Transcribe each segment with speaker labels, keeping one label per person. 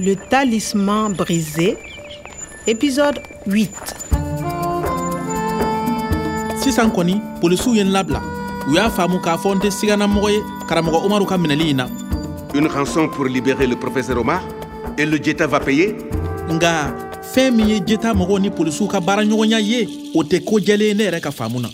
Speaker 1: Le talisman brisé, épisode 8.
Speaker 2: sisan kɔni polisiw ye n labila u y'a faamu k'a fɔ n tɛ siganamɔgɔ ye karamɔgɔ umaru ka minɛli in na
Speaker 3: Une rançon pour libérer le professeur Omar Et le Jetta va payer?
Speaker 2: Nga fɛn min ye jeta mɔgɔw ni polisiw ka baaraɲɔgɔnya ye o tɛ ko jɛlen ye ne yɛrɛ ka faamu na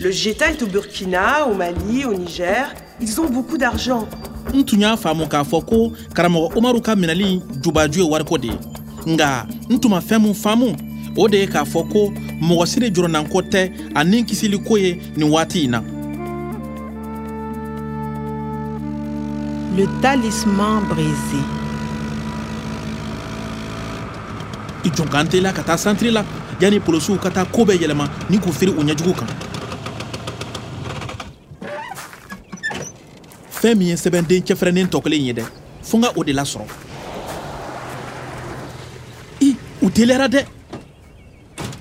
Speaker 4: Le Jeta est au Burkina, au Mali, au Niger. Ils ont beaucoup d'argent.
Speaker 2: N tun y'a faamu k'a fɔ ko karamɔgɔ umaru ka minɛli jubaju ye wariko de ye. Nga n tun ma fɛn min faamu o de ye k'a fɔ ko mɔgɔ sire jɔrɔnanko tɛ anin kisili kisiliko ye nin waati in na.
Speaker 1: Le talisman brisé.
Speaker 2: i jɔn k'an teliya ka taa santiri la? Yanni polisiw ka taa koo bɛɛ yɛlɛma ni k'u firi u ɲɛjugu kan fɛn min ye sɛbɛnden cɛfɛrɛnnen tɔ kelen ye dɛ fo n ka o de lasɔrɔ i u teliyara dɛ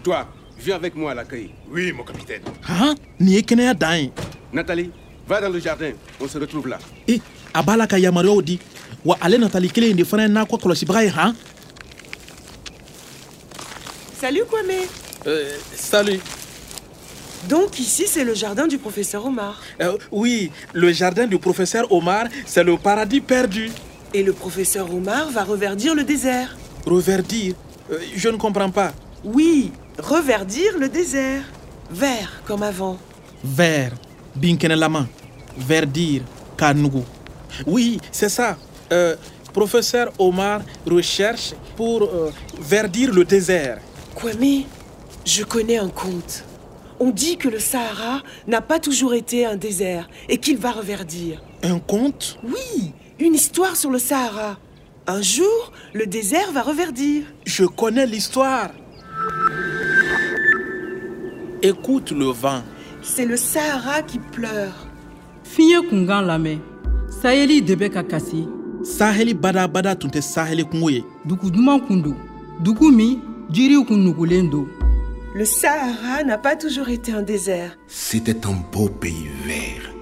Speaker 3: Toi, viens avec moi à l'accueil.
Speaker 5: Oui, mon capitaine.
Speaker 2: han nin ye kɛnɛya dan ye
Speaker 3: Nathalie, va dans le jardin. On se retrouve là.
Speaker 2: e a b'a la ka yamaruyaw di wa ale natali kelen de fana ye n'a kɔ kɔlɔsibaga ye han?
Speaker 4: Salut Kwame.
Speaker 2: salut
Speaker 4: Donc ici, c'est le jardin du professeur Omar.
Speaker 2: Euh, oui le jardin du professeur omar c'est le paradis perdu
Speaker 4: Et le professeur Omar va reverdir le désert.
Speaker 2: reverdir? Euh, je ne comprends pas
Speaker 4: Oui, reverdir le désert. Vert, comme avant.
Speaker 2: vert binkɛnɛlama verdir k'a nugu oui c'est ça euh, professeur omar recherche pour verdir le désert
Speaker 4: Kwame, je connais un conte. On dit que le Sahara n'a pas toujours été un désert et qu'il va reverdir.
Speaker 2: un conte?
Speaker 4: Oui, une histoire sur le Sahara. Un jour, le désert va reverdir.
Speaker 2: je connais l'histoire écoute le vent
Speaker 4: C'est le Sahara qui pleure.
Speaker 6: fiɲɛ kunkan lamɛn sayeli de bɛ ka kasi
Speaker 2: saheli badabada tun tɛ saheli kungo ye
Speaker 6: dugu duman kun don dugu min jiriw kun nugulen don
Speaker 4: Le Sahara n'a pas toujours été un désert.
Speaker 5: C'était un beau pays vert.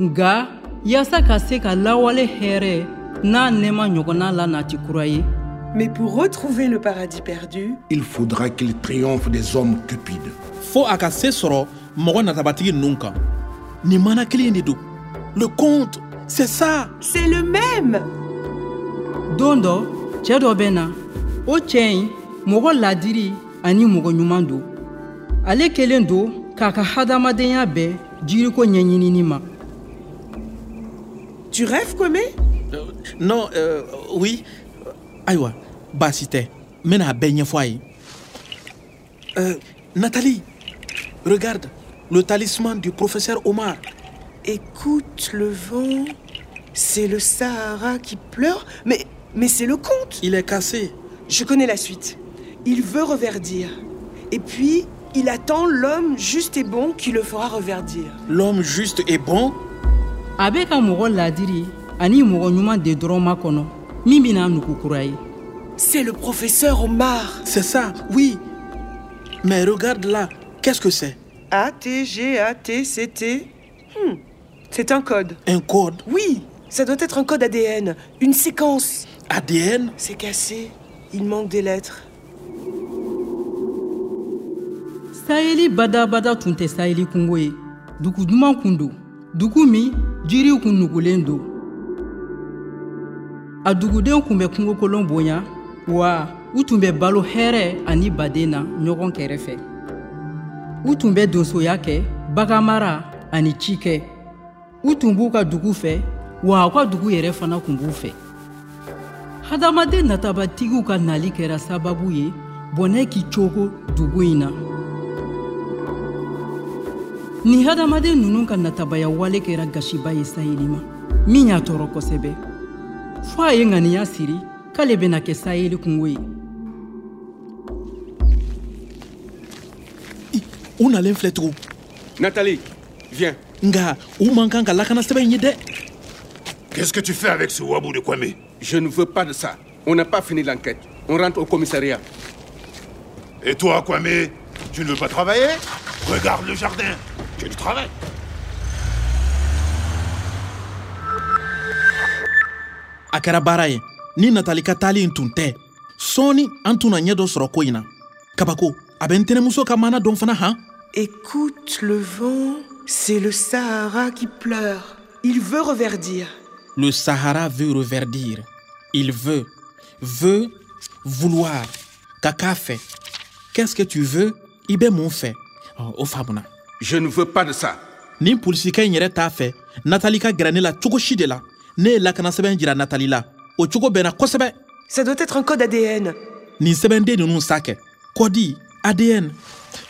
Speaker 6: nga yaasa ka se ka lawale hɛrɛ n'a nɛɛma ɲɔgɔnna la nati kura ye
Speaker 4: Mais pour retrouver le paradis perdu,
Speaker 5: Il faudra qu'il triomphe des hommes cupides.
Speaker 2: fo a ka se sɔrɔ mɔgɔ natabatigi ninnu kan nin mana kelen de don le conte c'est ça
Speaker 4: c'est le même.
Speaker 6: don dɔ cɛɛ dɔ bɛ na o cɛɛ ɲi mɔgɔ ladiri ani mɔgɔ ɲuman don ale kelen don k'a ka hadamadenya bɛɛ jiriko ɲɛɲinini ma
Speaker 4: Tu rêves, Kwame?
Speaker 2: Non euh, oui ayiwa baasi tɛ n bɛna a bɛɛ ɲɛfɔ a ye euh, nathalie regarde le talisman du professeur omar
Speaker 4: Écoute le vent. C'est le Sahara qui pleure. Mais, mais c'est le conte.
Speaker 2: il est cassé
Speaker 4: Je connais la suite. Il veut reverdir. Et puis, il attend l'homme juste et bon qui le fera reverdir.
Speaker 2: l'homme juste et bon
Speaker 6: a bɛ ka mɔgɔ ladiri ani mɔgɔ ɲuman de dɔrɔn makɔnɔ min bena nugu kura ye
Speaker 4: C'est le professeur Omar.
Speaker 2: c'est ça oui mais regarde là qu'est-ce que c'est?
Speaker 4: A-T-G-A-T-C-T. Hmm, C'est un code.
Speaker 2: un code?
Speaker 4: Oui, ça doit être un code ADN. Une séquence.
Speaker 2: adn
Speaker 4: C'est cassé. Il manque des lettres.
Speaker 6: Sayeli badabada tun tɛ sayeli kungo ye dugu duman kun don dugu min jiriw kun nugulen don a duguden kun bɛ kungokolon bonya wa u tun bɛ balo hɛrɛ ani baden na ɲɔgɔn kɛrɛfɛ u tun bɛ donsoya kɛ baganmara ani cikɛ u tun b'u ka dugu fɛ wa u ka dugu yɛrɛ fana kun b'u fɛ hadamaden natabatigiw ka nali kɛra sababu ye bɔnɛ k'i cogo dugu in na nin hadamaden ninnu ka natabaya wale kɛra gasiba ye sayeli ma min y'a tɔɔrɔ kosɛbɛ fɔ a ye ŋaniya siri k'ale bena kɛ sayeli kungo ye
Speaker 2: I, u nalen filɛ tugun
Speaker 3: Nathalie, viens.
Speaker 2: nga u man kan ka lakana sɛbɛn ye dɛ
Speaker 5: Qu'est-ce que tu fais avec ce wabou de Kwame?
Speaker 3: Je ne veux pas de ça. On n'a pas fini l'enquête. On rentre au commissariat.
Speaker 5: Et toi, Kwame Tu ne veux pas travailler? Regarde le jardin. Tu as du travail.
Speaker 2: a kɛra baara ye ni natali ka taali tun tɛ sɔɔni an tun na ɲɛ dɔ sɔrɔ ko in na kabako a bɛ n tɛnɛmuso ka maana dɔn fana han
Speaker 4: Écoute le vent, c'est le Sahara qui pleure. Il veut reverdir.
Speaker 2: le sahara veut reverdir. Il veut veut vouloir. Ka k'a fɛ qu'est-ce que tu veux? I bɛ mun fɛ Ɔ, o faamuna
Speaker 3: Je ne veux pas de ça.
Speaker 2: nin polisikɛ in yɛrɛ t'a fɛ. Natali ka gɛrɛ ne la cogo si de la. Ne ye lakana sɛbɛn jira natali la. O cogo bɛnna kosɛbɛ.
Speaker 4: Ça doit être un code ADN.
Speaker 2: nin sɛbɛnden ninnu sa kɛ kɔdi adn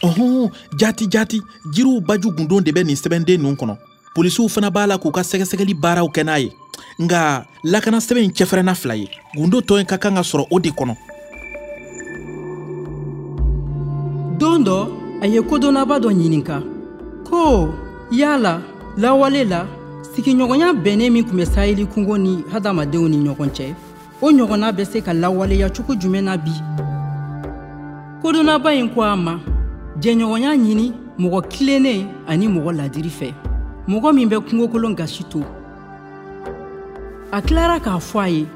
Speaker 2: ɔhɔn jati jati jiriw baju gundon de bɛ nin sɛbɛnden ninnu kɔnɔ. Polisiw fana b'a la k'u ka sɛgɛsɛgɛli baaraw kɛ n'a ye. Nga lakana sɛbɛn in cɛfɛrɛnna fila ye. Gundo tɔ in ka kan ka sɔrɔ o de kɔnɔ.
Speaker 6: Don dɔ a ye kodɔnnaba dɔ ɲininka ko yala lawale la sigiɲɔgɔnya bɛnnen min tun bɛ saheli kungo ni hadamadenw ni ɲɔgɔn cɛ. O ɲɔgɔnna bɛ se ka lawaleya cogo jumɛn na bi? Kodɔnnaba in ko a ma jɛɲɔgɔnya ɲini mɔgɔ kilennen ani mɔgɔ ladiri fɛ. Mɔgɔ min bɛ kungokolon gasi to. A tilara k'a fɔ a ye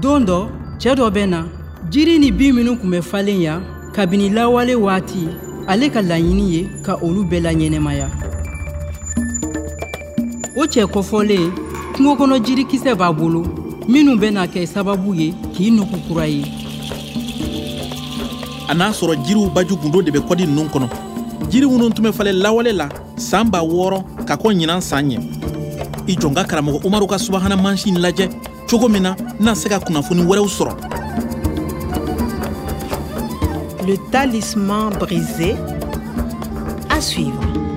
Speaker 6: don dɔ cɛɛ dɔ bɛ na jiri ni bin minw tun bɛ falen ya kabini lawale waati ale ka laɲini ye ka olu bɛɛ la ɲɛnɛmaya o cɛ kɔfɔlen kungo kɔnɔ jirikisɛ b'a bolo. Minnu bɛna kɛ sababu ye k'i nugu kura ye.
Speaker 2: A n'a sɔrɔ jiriw baju gundo de bɛ kɔdi ninnu kɔnɔ. Jiri minnu tun bɛ falen lawale la saan b'a wɔɔrɔ ka kɔ ɲinan san ɲɛ. I jɔn ka karamɔgɔ umaru ka subahana mansin lajɛ. Cogo min na na se ka kunnafoni wɛrɛw sɔrɔ
Speaker 1: Le talisman brisé. À suivre.